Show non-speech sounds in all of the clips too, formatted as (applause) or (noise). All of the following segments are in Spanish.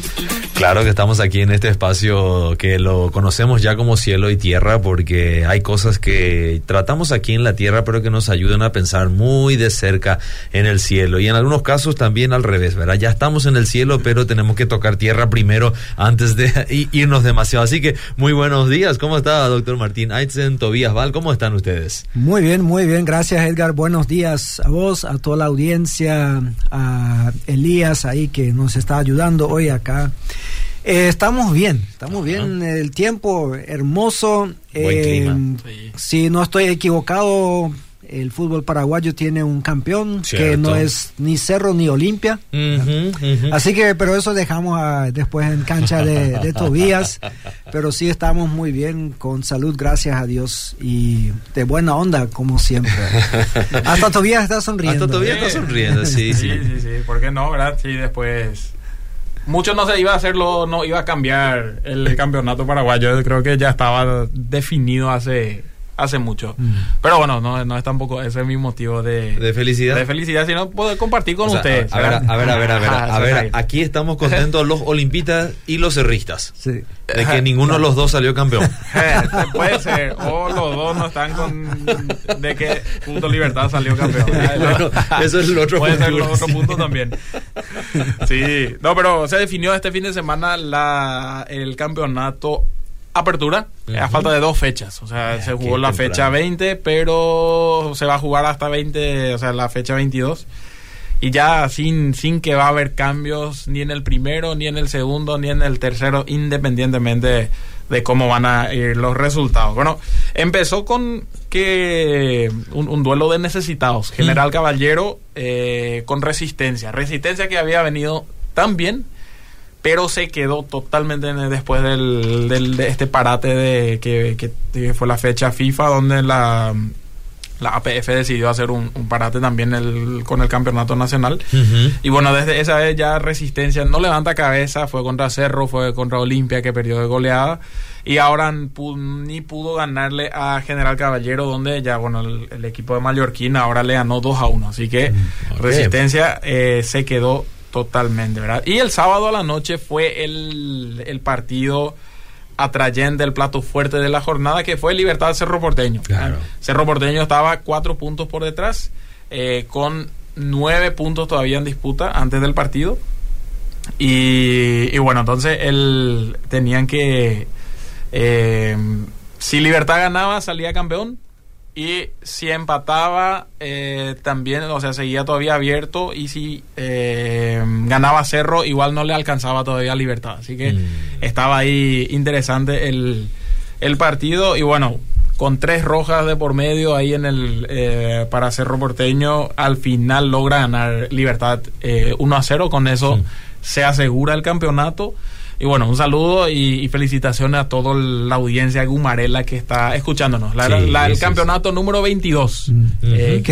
Peace. Claro que estamos aquí en este espacio que lo conocemos ya como cielo y tierra porque hay cosas que tratamos aquí en la tierra pero que nos ayudan a pensar muy de cerca en el cielo y en algunos casos también al revés, ¿verdad? Ya estamos en el cielo pero tenemos que tocar tierra primero antes de (laughs) irnos demasiado. Así que muy buenos días, ¿cómo está doctor Martín Aitzen, Tobías Val? ¿Cómo están ustedes? Muy bien, muy bien, gracias Edgar, buenos días a vos, a toda la audiencia, a Elías ahí que nos está ayudando hoy acá. Eh, estamos bien, estamos bien. El tiempo hermoso. Eh, si no estoy equivocado, el fútbol paraguayo tiene un campeón que no es ni Cerro ni Olimpia. Así que, pero eso dejamos después en cancha de, de, Tobías. Pero sí estamos muy bien, con salud, gracias a Dios. Y de buena onda, como siempre. (laughs) Hasta Tobías está sonriendo. Hasta Tobías está sonriendo, sí, sí. Sí, sí, sí. ¿Por qué no, verdad? Sí, después mucho no se iba a hacerlo, no iba a cambiar el campeonato paraguayo. Creo que ya estaba definido hace hace mucho. Mm. Pero bueno, no, no es tampoco ese es mi motivo de, de felicidad. De felicidad, sino poder compartir con ustedes. A ver, a ver, a ver, a ver, a ver, aquí estamos contentos los olimpistas y los cerristas. Sí. De que ninguno de los dos salió campeón. (laughs) puede ser, o los dos no están con de que Punto Libertad salió campeón. (laughs) bueno, eso es el otro puede punto. Puede ser el otro punto también. Sí, no, pero se definió este fin de semana la, el campeonato apertura a falta de dos fechas. O sea, ah, se jugó la fecha 20, pero se va a jugar hasta 20, o sea, la fecha 22. Y ya sin, sin que va a haber cambios ni en el primero, ni en el segundo, ni en el tercero, independientemente de, cómo van a ir los resultados. Bueno, empezó con que un, duelo de necesitados. General Caballero eh, con resistencia. Resistencia que había venido tan bien pero se quedó totalmente después del, de este parate de que, fue la fecha FIFA donde la, la APF decidió hacer un, parate también el, con el campeonato nacional. Y bueno desde esa vez ya Resistencia no levanta cabeza fue contra Cerro fue contra Olimpia que perdió de goleada. Y ahora ni pudo ganarle a General Caballero donde ya bueno el, equipo de Mallorquín ahora le ganó 2 a 1 así que mm, Resistencia eh, se quedó Totalmente, ¿verdad? Y el sábado a la noche fue el, partido atrayente, el plato fuerte de la jornada, que fue Libertad Cerro Porteño. Cerro Porteño estaba cuatro puntos por detrás, eh, con nueve puntos todavía en disputa antes del partido. Y, bueno, entonces él, tenían que... Eh, si Libertad ganaba, salía campeón. Y si empataba, eh, también, o sea, seguía todavía abierto. Y si eh, ganaba Cerro, igual no le alcanzaba todavía Libertad. Así que mm. estaba ahí interesante el, el, partido. Y bueno, con tres rojas de por medio ahí en el eh, para Cerro Porteño, al final logra ganar Libertad 1 a 0. Con eso se asegura el campeonato. Y bueno, un saludo y, felicitaciones a toda la audiencia gumarela que está escuchándonos. el campeonato número 22. Mm. Eh,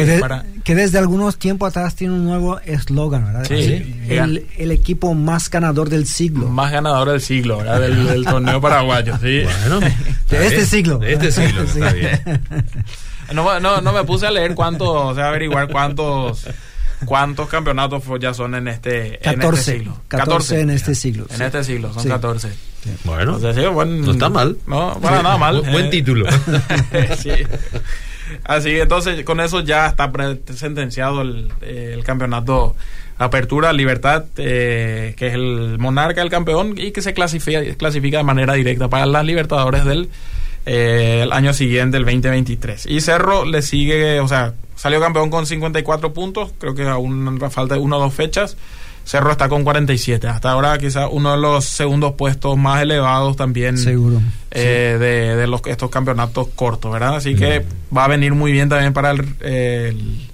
que, desde algunos tiempos atrás tiene un nuevo eslogan, ¿verdad? Sí. El, equipo más ganador del siglo. Más ganador del siglo, ¿verdad? Del, (laughs) torneo paraguayo, sí. Bueno, de este siglo. De este siglo, (laughs) está bien. No, no, no me puse a leer cuántos, o sea, averiguar cuántos ¿Cuántos campeonatos ya son en este, 14, en este siglo? 14, en este siglo. En este siglo, son 14. Bueno, no está mal. No, bueno, nada mal. buen título. (laughs) sí. Así entonces con eso ya está sentenciado el, el campeonato Apertura Libertad, eh, que es el monarca, el campeón, y que se clasifica, clasifica de manera directa para las Libertadores del eh, el año siguiente, el 2023. Y Cerro le sigue, o sea, salió campeón con 54 puntos, creo que aún falta una o dos fechas. Cerro está con 47. Hasta ahora quizá uno de los segundos puestos más elevados también Seguro. Eh, de, los, estos campeonatos cortos, ¿verdad? Así que va a venir muy bien también para el, el,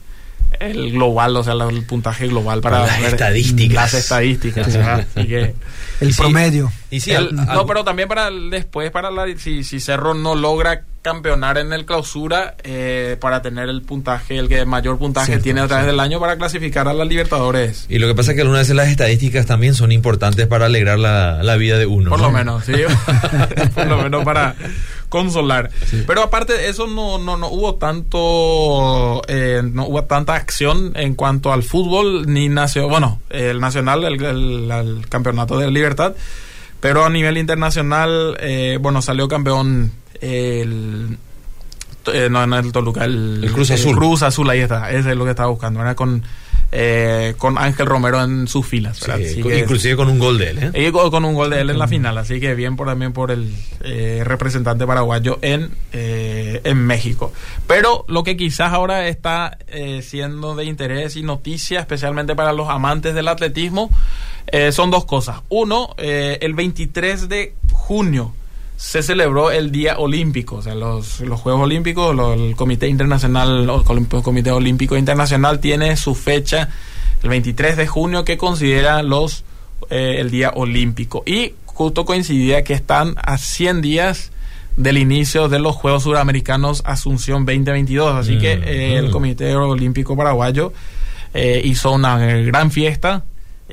global, o sea, el puntaje global para, las estadísticas. Las estadísticas. Así que el promedio. Y sí, no, pero también para después, para la, si, si Cerro no logra campeonar en el clausura, eh, para tener el puntaje, el que mayor puntaje tiene a través del año para clasificar a las Libertadores. Y lo que pasa es que algunas veces las estadísticas también son importantes para alegrar la, la vida de uno. Por lo menos, sí. (laughs) (laughs) Por lo menos para consolar. Pero aparte de eso, no, no, no hubo tanto, eh, no hubo tanta acción en cuanto al fútbol, ni nació, bueno, el nacional, el, el, campeonato de libertad, pero a nivel internacional, eh, bueno, salió campeón el eh, no, no el Toluca, el, Cruz Azul. Cruz Azul, ahí está, ese es lo que estaba buscando, era con eh, con Ángel Romero en sus filas. inclusive con un gol de él. ¿eh? Y con, un gol de él en la final, así que bien por también por el eh, representante paraguayo en, en México. Pero lo que quizás ahora está siendo de interés y noticia, especialmente para los amantes del atletismo, son dos cosas. Uno, el 23 de junio se celebró el Día Olímpico, o sea, los, los Juegos Olímpicos, el Comité Internacional, el Comité Olímpico Internacional tiene su fecha el 23 de junio que considera los eh, el Día Olímpico y justo coincidía que están a 100 días del inicio de los Juegos Suramericanos Asunción 2022, así que mm, eh, el mm. Comité Olímpico Paraguayo eh, hizo una gran fiesta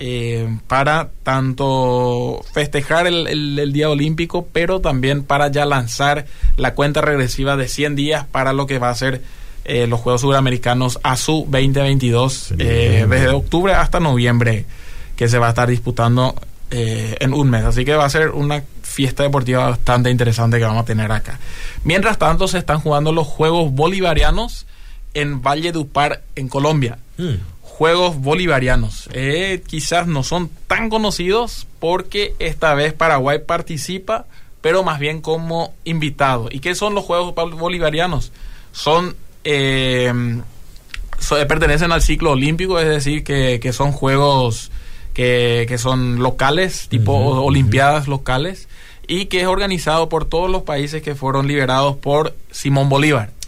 eh, para tanto festejar el, Día Olímpico, pero también para ya lanzar la cuenta regresiva de 100 días para lo que va a ser eh, los Juegos Suramericanos ASU 2022, eh, desde octubre hasta noviembre, que se va a estar disputando en un mes. Así que va a ser una fiesta deportiva bastante interesante que vamos a tener acá. Mientras tanto, se están jugando los Juegos Bolivarianos en Valle Dupar, en Colombia. Mm. Juegos Bolivarianos. Eh, quizás no son tan conocidos porque esta vez Paraguay participa, pero más bien como invitado. ¿Y qué son los Juegos Bolivarianos? Son... Eh, pertenecen al ciclo olímpico, es decir, que, son juegos que, son locales, tipo olimpiadas locales, y que es organizado por todos los países que fueron liberados por Simón Bolívar.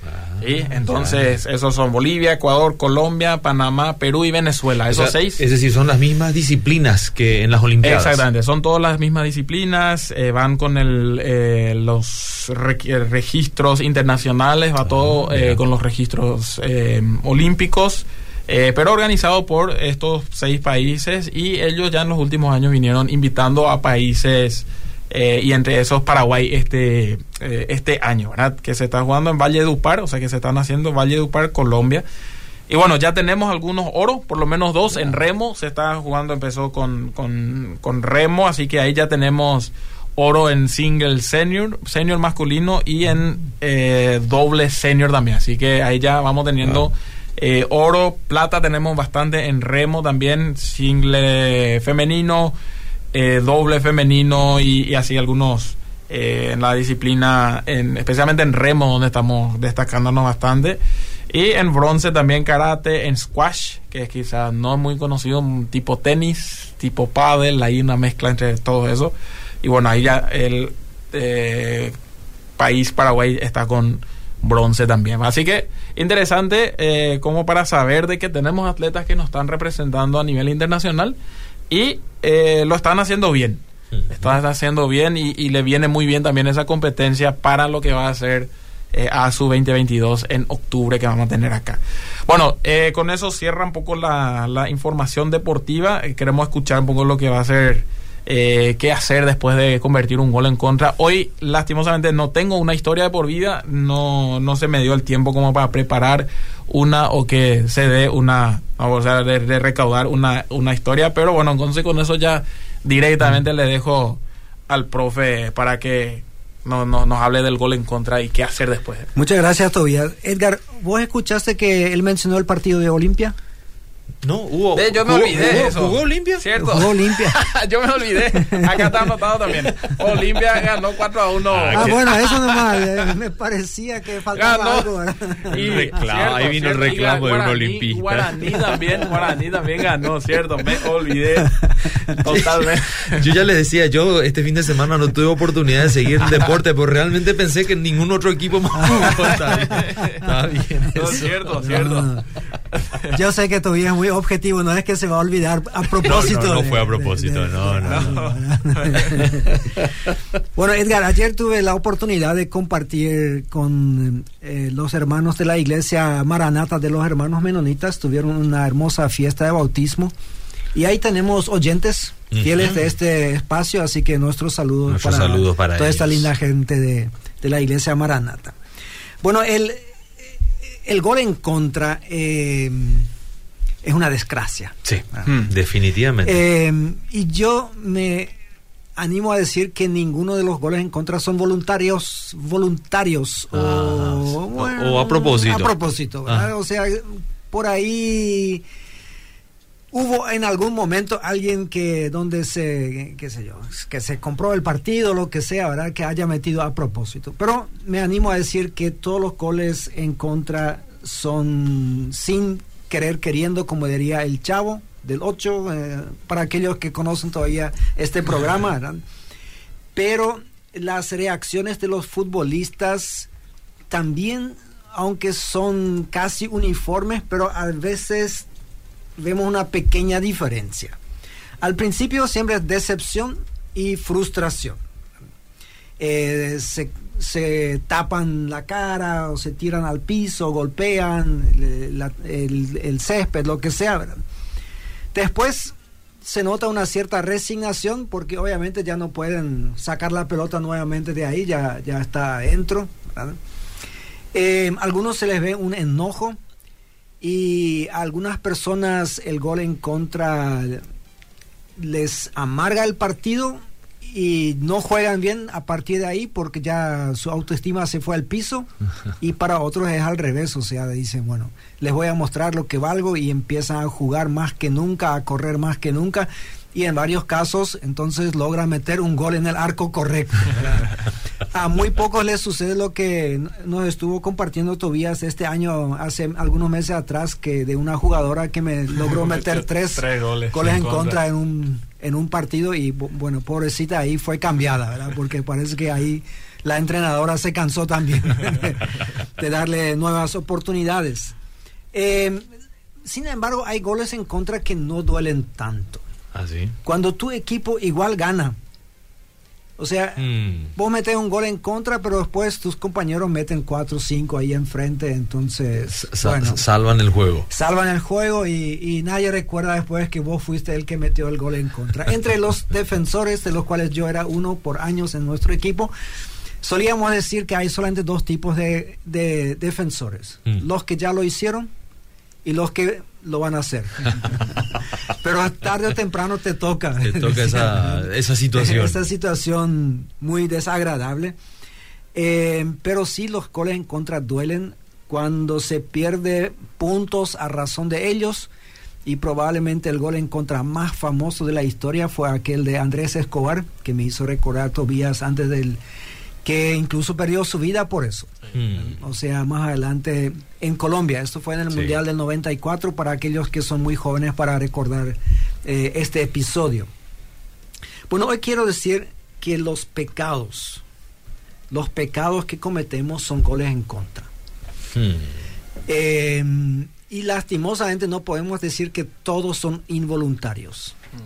Entonces, esos son Bolivia, Ecuador, Colombia, Panamá, Perú y Venezuela. Esos seis. Es decir, son las mismas disciplinas que en las Olimpiadas. Exactamente, son todas las mismas disciplinas, eh, van con el, eh, los eh, registros internacionales, va todo ah, con los registros olímpicos. pero organizado por estos seis países y ellos ya en los últimos años vinieron invitando a países eh, y entre esos Paraguay este, eh, este año, ¿verdad? Que se está jugando en Valle de Upar, o sea que se están haciendo Valle de Upar, Colombia. Y bueno, ya tenemos algunos oros, por lo menos dos en remo, se está jugando, empezó con, con, remo, así que ahí ya tenemos oro en single senior, senior masculino y en eh, doble senior también, así que ahí ya vamos teniendo... oro, plata tenemos bastante en remo también, single femenino, eh, doble femenino y, así algunos eh, en la disciplina, en, especialmente en remo, donde estamos destacándonos bastante. Y en bronce también karate, en squash, que quizás no es muy conocido, tipo tenis, tipo paddle, hay una mezcla entre todo eso. Y bueno, ahí ya el eh, país Paraguay está con bronce también. Así que interesante como para saber de que tenemos atletas que nos están representando a nivel internacional y eh, lo están haciendo bien. Están haciendo bien y, le viene muy bien también esa competencia para lo que va a ser eh, a su 2022 en octubre que vamos a tener acá. Bueno, eh, con eso cierra un poco la, la información deportiva. queremos escuchar un poco lo que va a ser qué hacer después de convertir un gol en contra. Hoy, lastimosamente, no tengo una historia de por vida, no, no se me dio el tiempo como para preparar una o que se dé una, o sea, de, recaudar una, una historia, pero bueno, entonces con eso ya directamente le dejo al profe para que no, no, nos hable del gol en contra y qué hacer después. Muchas gracias, Tobias. Edgar, ¿vos escuchaste que él mencionó el partido de Olimpia? No, hubo. yo me olvidé eso. ¿Jugó Olimpia? ¿Cierto? Jugó Olimpia. (laughs) yo me olvidé. Acá está anotado también. Olimpia ganó 4 a 1. Ah, ah bueno, eso (laughs) nomás. Eh, me parecía que faltaba ganó. algo. Y reclamo, ahí vino el reclamo de un olimpista. Guaraní también, Guaraní también ganó, ¿cierto? Me olvidé (laughs) totalmente. Yo ya les decía, yo este fin de semana no tuve oportunidad de seguir el deporte, pero realmente pensé que ningún otro equipo más jugó. Está bien. Está bien. No, cierto, cierto. (laughs) Yo sé que tu es muy objetivo, no es que se va a olvidar a propósito. No, no, fue a propósito, no, no. (laughs) (laughs) bueno, Edgar, ayer tuve la oportunidad de compartir con eh, los hermanos de la iglesia Maranata de los hermanos menonitas, tuvieron una hermosa fiesta de bautismo. Y ahí tenemos oyentes fieles de este espacio, así que nuestros saludos, para, toda esta linda gente de, de la iglesia Maranata. Bueno, el, el gol en contra eh, es una desgracia. Sí, hmm. definitivamente. Eh, y yo me animo a decir que ninguno de los goles en contra son voluntarios, voluntarios o, ah, a propósito. A propósito, ah. O sea, por ahí hubo en algún momento alguien que donde se qué sé yo que se compró el partido lo que sea verdad que haya metido a propósito pero me animo a decir que todos los goles en contra son sin querer queriendo como diría el chavo del 8 eh, para aquellos que conocen todavía este programa (laughs) ¿verdad? pero las reacciones de los futbolistas también aunque son casi uniformes pero a veces vemos una pequeña diferencia. Al principio siempre es decepción y frustración. Eh, se, tapan la cara o se tiran al piso, golpean el, césped, lo que sea. Después se nota una cierta resignación porque obviamente ya no pueden sacar la pelota nuevamente de ahí, ya, ya está adentro. Eh, algunos se les ve un enojo y a algunas personas el gol en contra les amarga el partido y no juegan bien a partir de ahí porque ya su autoestima se fue al piso (laughs) y para otros es al revés, o sea, dicen, bueno, les voy a mostrar lo que valgo y empiezan a jugar más que nunca, a correr más que nunca y en varios casos entonces logra meter un gol en el arco correcto. (laughs) a muy pocos les sucede lo que nos estuvo compartiendo Tobías este año, hace algunos meses atrás, que de una jugadora que me logró (laughs) meter tres, goles, en contra. en un, en un partido y bueno, pobrecita ahí fue cambiada, ¿verdad? Porque parece que ahí la entrenadora se cansó también (laughs) de, darle nuevas oportunidades. Eh, sin embargo, hay goles en contra que no duelen tanto. ¿Ah, Cuando tu equipo igual gana. O sea, mm. vos metes un gol en contra, pero después tus compañeros meten 4 o 5 ahí enfrente, entonces... salvan el juego. Salvan el juego y, nadie recuerda después que vos fuiste el que metió el gol en contra. Entre los (laughs) defensores, de los cuales yo era uno por años en nuestro equipo, solíamos decir que hay solamente dos tipos de, defensores. Mm. Los que ya lo hicieron y los que lo van a hacer. (laughs) Pero tarde o temprano te toca. Te toca (laughs) esa, esa situación. Esa situación muy desagradable. Eh, pero sí los goles en contra duelen cuando se pierde puntos a razón de ellos. Y probablemente el gol en contra más famoso de la historia fue aquel de Andrés Escobar, que me hizo recordar Tobías antes del que incluso perdió su vida por eso. Mm. O sea, más adelante en Colombia, esto fue en el Mundial del 94 para aquellos que son muy jóvenes para recordar eh, este episodio. Bueno, hoy quiero decir que los pecados, los pecados que cometemos son goles en contra. Hmm. Em, y lastimosamente no podemos decir que todos son involuntarios. Hmm.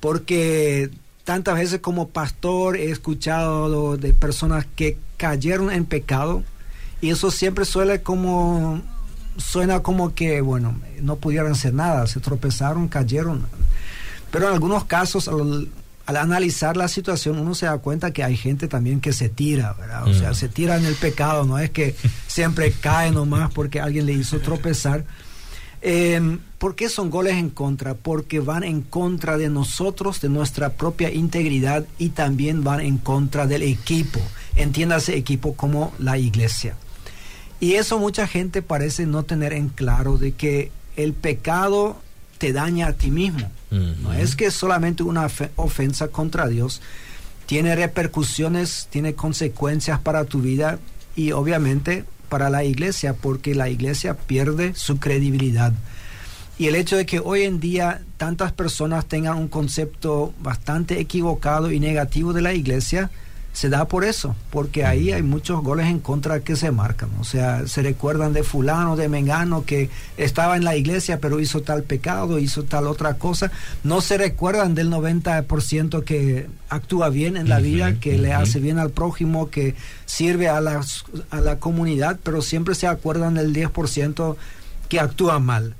Porque tantas veces como pastor he escuchado de personas que cayeron en pecado y eso siempre suele como suena como que bueno no pudieron hacer nada se tropezaron cayeron pero en algunos casos al, analizar la situación uno se da cuenta que hay gente también que se tira ¿verdad? o sea mm. se tira en el pecado no es que siempre cae nomás porque alguien le hizo tropezar eh, ¿Por qué son goles en contra? Porque van en contra de nosotros, de nuestra propia integridad y también van en contra del equipo. Entiéndase equipo como la iglesia. Y eso mucha gente parece no tener en claro de que el pecado te daña a ti mismo. No es que solamente una ofensa contra Dios tiene repercusiones, tiene consecuencias para tu vida y obviamente para la iglesia, porque la iglesia pierde su credibilidad. Y el hecho de que hoy en día tantas personas tengan un concepto bastante equivocado y negativo de la iglesia, se da por eso, porque ahí hay muchos goles en contra que se marcan. O sea, se recuerdan de fulano, de mengano, que estaba en la iglesia pero hizo tal pecado, hizo tal otra cosa. No se recuerdan del 90% que actúa bien en la vida, que le hace bien al prójimo, que sirve a la, a la comunidad, pero siempre se acuerdan del 10% que actúa mal.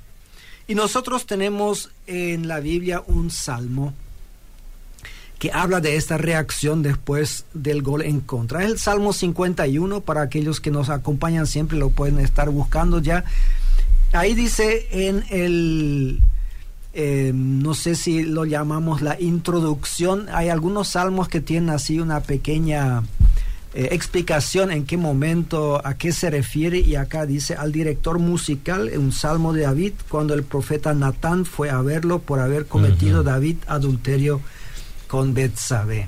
Y nosotros tenemos en la Biblia un salmo que habla de esta reacción después del gol en contra. Es el Salmo 51, para aquellos que nos acompañan siempre lo pueden estar buscando ya. Ahí dice en el, eh, no sé si lo llamamos la introducción, hay algunos salmos que tienen así una pequeña eh, explicación en qué momento, a qué se refiere, y acá dice al director musical, un salmo de David, cuando el profeta Natán fue a verlo por haber cometido David adulterio con Betsabé.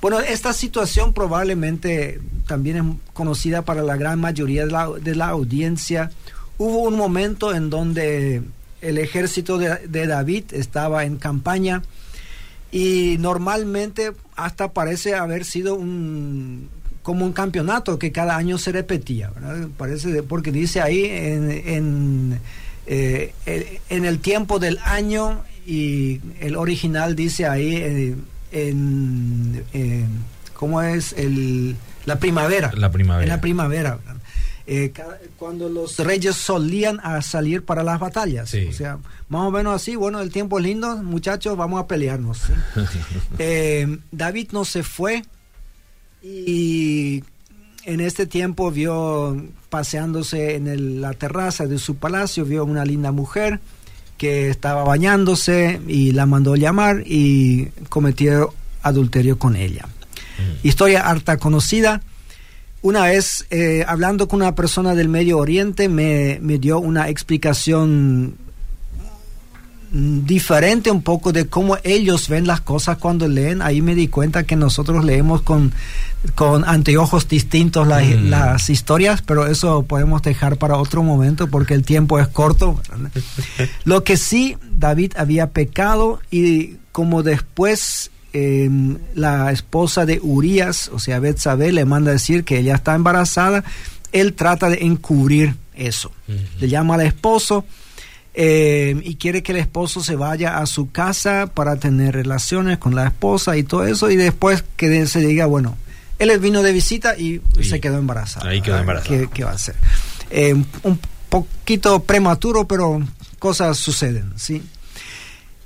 Bueno, esta situación probablemente también es conocida para la gran mayoría de la, de la audiencia. Hubo un momento en donde el ejército de, David estaba en campaña y normalmente hasta parece haber sido un como un campeonato que cada año se repetía, ¿verdad? Parece porque dice ahí en, en, eh, en el tiempo del año y el original dice ahí eh, en, eh, cómo es el la primavera. La primavera. En la primavera. Eh, cuando los reyes solían a salir para las batallas. Sí. o sea más o menos así bueno el tiempo es lindo muchachos vamos a pelearnos ¿sí? (laughs) Eh, David no se fue y en este tiempo vio paseándose en el- la terraza de su palacio vio una linda mujer que estaba bañándose y la mandó llamar y cometió adulterio con ella. Historia harta conocida. Una vez, eh, hablando con una persona del Medio Oriente, me, me dio una explicación mm, diferente un poco de cómo ellos ven las cosas cuando leen. Ahí me di cuenta que nosotros leemos con, con anteojos distintos las, Mm. las historias, pero eso podemos dejar para otro momento porque el tiempo es corto. (laughs) Lo que sí, David había pecado y como después eh, la esposa de Urias, o sea, Betsabé, le manda a decir que ella está embarazada, él trata de encubrir eso. Le llama al esposo eh, y quiere que el esposo se vaya a su casa para tener relaciones con la esposa y todo eso y después que se diga, bueno, él vino de visita y, Y se quedó embarazada. ahí quedó ¿verdad? embarazada. ¿Qué, qué va a hacer? Eh, un poquito prematuro, pero cosas suceden, ¿sí?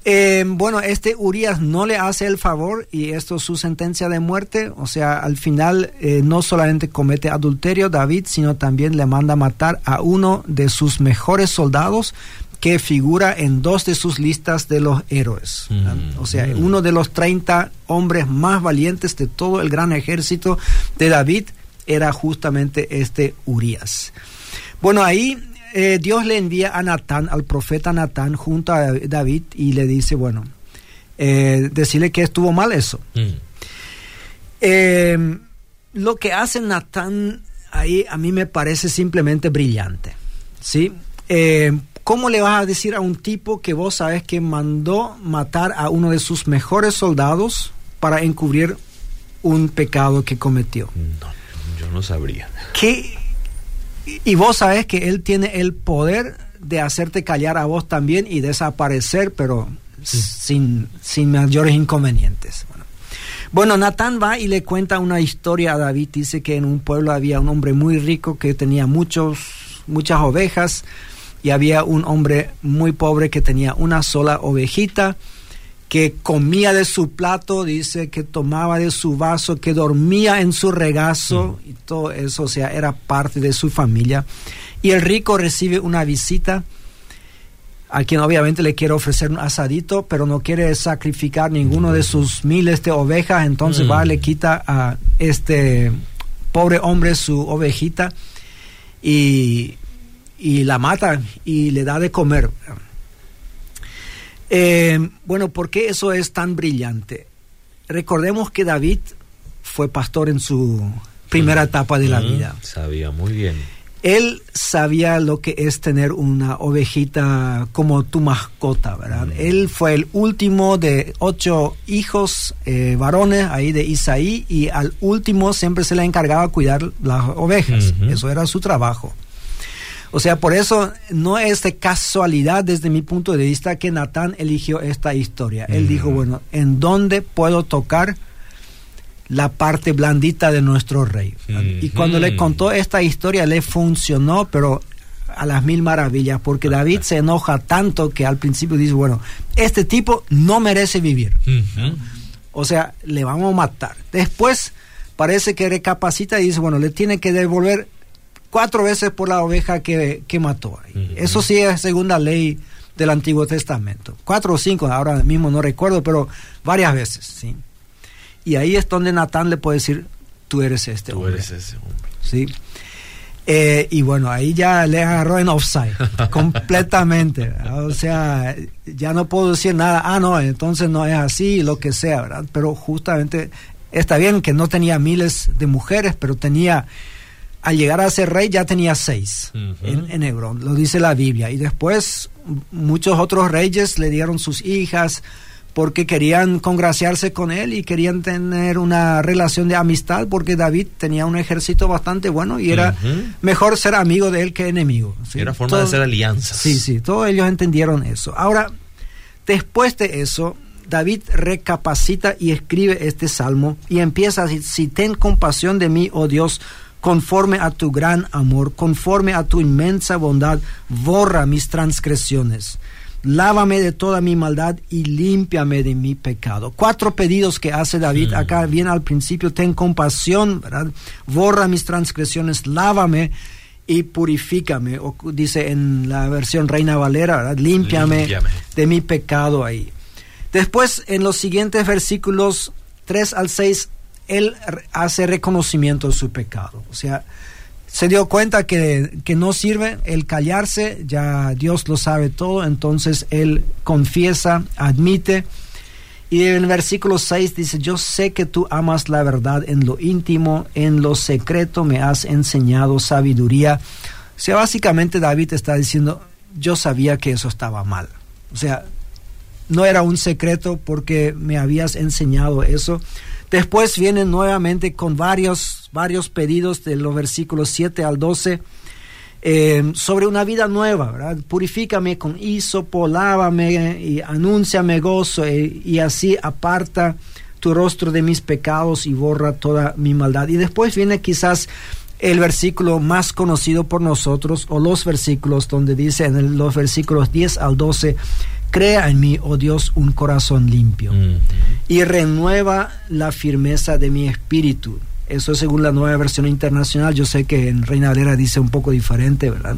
Eh, bueno, este Urias no le hace el favor y esto es su sentencia de muerte. O sea, al final eh, no solamente comete adulterio David, sino también le manda matar a uno de sus mejores soldados que figura en dos de sus listas de los héroes. Mm. O sea, uno de los 30 hombres más valientes de todo el gran ejército de David era justamente este Urias. Bueno, ahí eh, Dios le envía a Natán, al profeta Natán, junto a David y le dice, bueno, eh, decirle que estuvo mal eso. Mm. Eh, lo que hace Natán ahí a mí me parece simplemente brillante. ¿sí? ¿Cómo le vas a decir a un tipo que vos sabes que mandó matar a uno de sus mejores soldados para encubrir un pecado que cometió? No, yo no sabría. y vos sabés que él tiene el poder de hacerte callar a vos también y desaparecer, pero sin, sin mayores inconvenientes. Bueno. Bueno, Natán va y le cuenta una historia a David. Dice que en un pueblo había un hombre muy rico que tenía muchos, muchas ovejas y había un hombre muy pobre que tenía una sola ovejita que comía de su plato, dice que tomaba de su vaso, que dormía en su regazo y todo eso, o sea, era parte de su familia. Y el rico recibe una visita a quien obviamente le quiere ofrecer un asadito, pero no quiere sacrificar ninguno de sus miles de ovejas, entonces Mm. va, le quita a este pobre hombre su ovejita y, y la mata y le da de comer. Eh, bueno, ¿por qué eso es tan brillante? Recordemos que David fue pastor en su primera etapa de la Mm, vida. Sabía muy bien. Él sabía lo que es tener una ovejita como tu mascota, ¿verdad? Él fue el último de ocho hijos eh, varones ahí de Isaí y al último siempre se le encargaba cuidar las ovejas. Eso era su trabajo. O sea, por eso no es de casualidad desde mi punto de vista que Natán eligió esta historia. Él Mm. dijo, bueno, ¿en dónde puedo tocar la parte blandita de nuestro rey? Y cuando le contó esta historia le funcionó, pero a las mil maravillas, porque David se enoja tanto que al principio dice, bueno, este tipo no merece vivir. O sea, le vamos a matar. Después parece que recapacita y dice, bueno, le tiene que devolver cuatro veces por la oveja que, mató. Eso sí es segunda ley del Antiguo Testamento. Cuatro o cinco, ahora mismo no recuerdo, pero varias veces, ¿sí? Y ahí es donde Natán le puede decir, tú eres este tú hombre. eres ese hombre. ¿Sí? Eh, y bueno, ahí ya le agarró en offside, (laughs) completamente. O sea, ya no puedo decir nada, ah, no, entonces no es así, lo que sea, ¿verdad? Pero justamente está bien que no tenía miles de mujeres, pero tenía, al llegar a ser rey ya tenía seis en, en Hebrón, lo dice la Biblia. Y después muchos otros reyes le dieron sus hijas, porque querían congraciarse con él y querían tener una relación de amistad porque David tenía un ejército bastante bueno y era mejor ser amigo de él que enemigo. Era forma de hacer alianzas. Sí, sí, todos ellos entendieron eso. Ahora, después de eso, David recapacita y escribe este salmo y empieza si ten compasión de mí, oh Dios, conforme a tu gran amor, conforme a tu inmensa bondad, borra mis transgresiones lávame de toda mi maldad y límpiame de mi pecado. Cuatro pedidos que hace David acá, bien al principio, ten compasión, ¿verdad? borra mis transgresiones, lávame y purifícame, o dice en la versión Reina Valera, ¿verdad? Límpiame, de mi pecado ahí. Después, en los siguientes versículos 3 al 6, él hace reconocimiento de su pecado. O sea, se dio cuenta que, no sirve el callarse, ya Dios lo sabe todo, entonces él confiesa, admite. Y en el versículo 6 dice, yo sé que tú amas la verdad en lo íntimo, en lo secreto me has enseñado sabiduría. O sea, básicamente David está diciendo, yo sabía que eso estaba mal. O sea, no era un secreto porque me habías enseñado eso. Después viene nuevamente con varios, varios pedidos de los versículos 7 al 12 eh, sobre una vida nueva, ¿verdad? Purifícame con hisopo, lávame y anúnciame gozo eh, y así aparta tu rostro de mis pecados y borra toda mi maldad. Y después viene quizás el versículo más conocido por nosotros o los versículos donde dice en los versículos 10 al 12, Crea en mí, oh Dios, un corazón limpio y renueva la firmeza de mi espíritu. Eso según la nueva versión internacional. Yo sé que en Reina Valera dice un poco diferente, ¿verdad?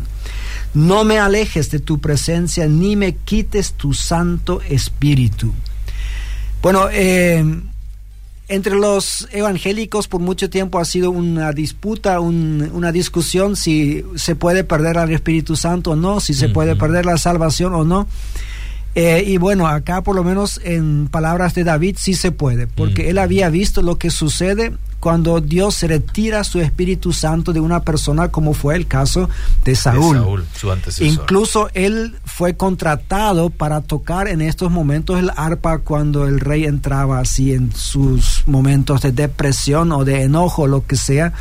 No me alejes de tu presencia ni me quites tu santo espíritu. Bueno, eh, entre los evangélicos por mucho tiempo ha sido una disputa, una discusión si se puede perder al Espíritu Santo o no, si se puede perder la salvación o no. Eh, y bueno, acá por lo menos en palabras de David sí se puede, porque él había visto lo que sucede cuando Dios retira su Espíritu Santo de una persona, como fue el caso de Saúl. Incluso él fue contratado para tocar en estos momentos el arpa cuando el rey entraba así en sus momentos de depresión o de enojo, lo que sea.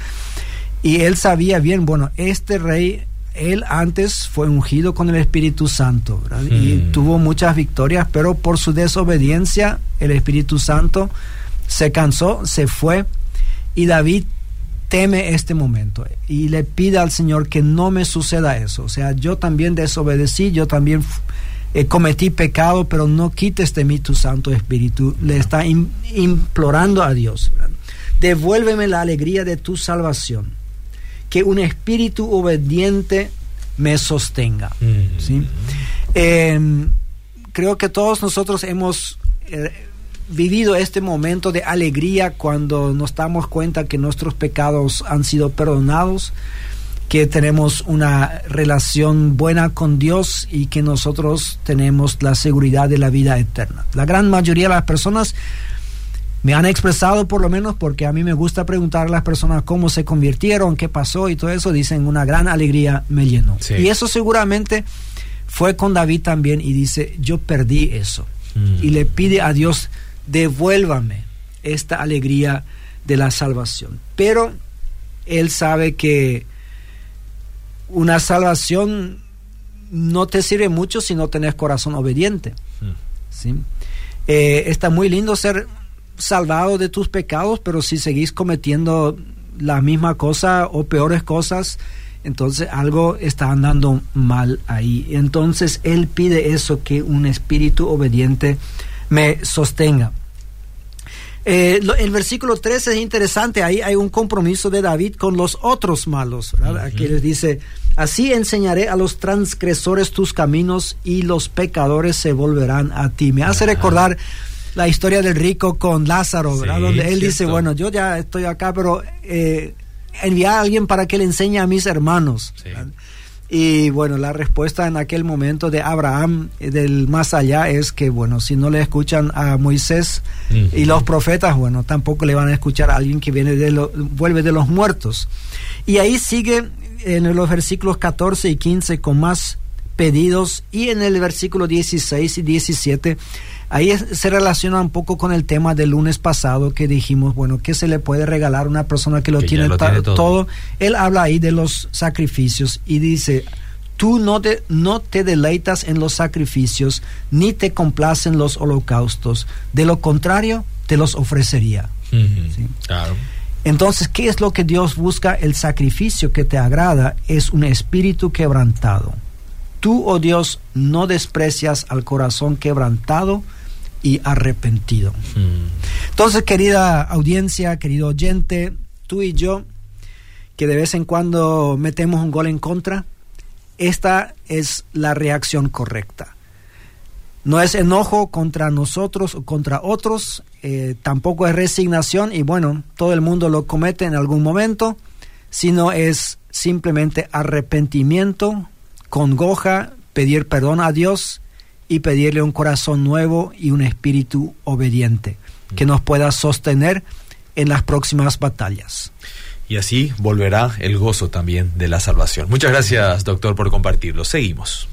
Y él sabía bien, bueno, este rey él antes fue ungido con el Espíritu Santo y hmm. tuvo muchas victorias, pero por su desobediencia el Espíritu Santo se cansó, se fue y David teme este momento y le pide al Señor que no me suceda eso. O sea, yo también desobedecí, yo también eh, cometí pecado, pero no quites de mí tu Santo Espíritu. Le está implorando a Dios. Devuélveme la alegría de tu salvación que un espíritu obediente me sostenga. Mm. Em, creo que todos nosotros hemos eh, vivido este momento de alegría cuando nos damos cuenta que nuestros pecados han sido perdonados, que tenemos una relación buena con Dios y que nosotros tenemos la seguridad de la vida eterna. La gran mayoría de las personas me han expresado por lo menos porque a mí me gusta preguntar a las personas cómo se convirtieron, qué pasó y todo eso, dicen una gran alegría me llenó. Y eso seguramente fue con David también y dice, yo perdí eso. Mm. Y le pide a Dios, devuélvame esta alegría de la salvación. Pero él sabe que una salvación no te sirve mucho si no tenés corazón obediente. Mm. ¿sí? Eh, está muy lindo ser salvado de tus pecados, pero si seguís cometiendo la misma cosa o peores cosas, entonces algo está andando mal ahí. Entonces Él pide eso, que un espíritu obediente me sostenga. Eh, el versículo 13 es interesante, ahí hay un compromiso de David con los otros malos, Aquí les dice, así enseñaré a los transgresores tus caminos y los pecadores se volverán a ti. Me hace recordar la historia del rico con Lázaro, Donde él dice, bueno, yo ya estoy acá, pero eh, envía a alguien para que le enseñe a mis hermanos. Y bueno, la respuesta en aquel momento de Abraham eh, del más allá es que, bueno, si no le escuchan a Moisés y los profetas, bueno, tampoco le van a escuchar a alguien que viene de lo, vuelve de los muertos. Y ahí sigue en los versículos 14 y 15 con más pedidos y en el versículo 16 y 17 Ahí se relaciona un poco con el tema del lunes pasado que dijimos, bueno, ¿qué se le puede regalar a una persona que lo, tiene, todo. Él habla ahí de los sacrificios y dice, tú no te, no te deleitas en los sacrificios ni te complacen los holocaustos. De lo contrario, te los ofrecería. Entonces, ¿qué es lo que Dios busca? El sacrificio que te agrada es un espíritu quebrantado. Tú, oh Dios, no desprecias al corazón quebrantado y arrepentido. Mm. Entonces, querida audiencia, querido oyente, tú y yo, que de vez en cuando metemos un gol en contra, esta es la reacción correcta. No es enojo contra nosotros o contra otros, eh, tampoco es resignación y bueno, todo el mundo lo comete en algún momento, sino es simplemente arrepentimiento, congoja, pedir perdón a Dios y pedirle un corazón nuevo y un espíritu obediente que nos pueda sostener en las próximas batallas. Y así volverá el gozo también de la salvación. Muchas gracias, doctor, por compartirlo. Seguimos.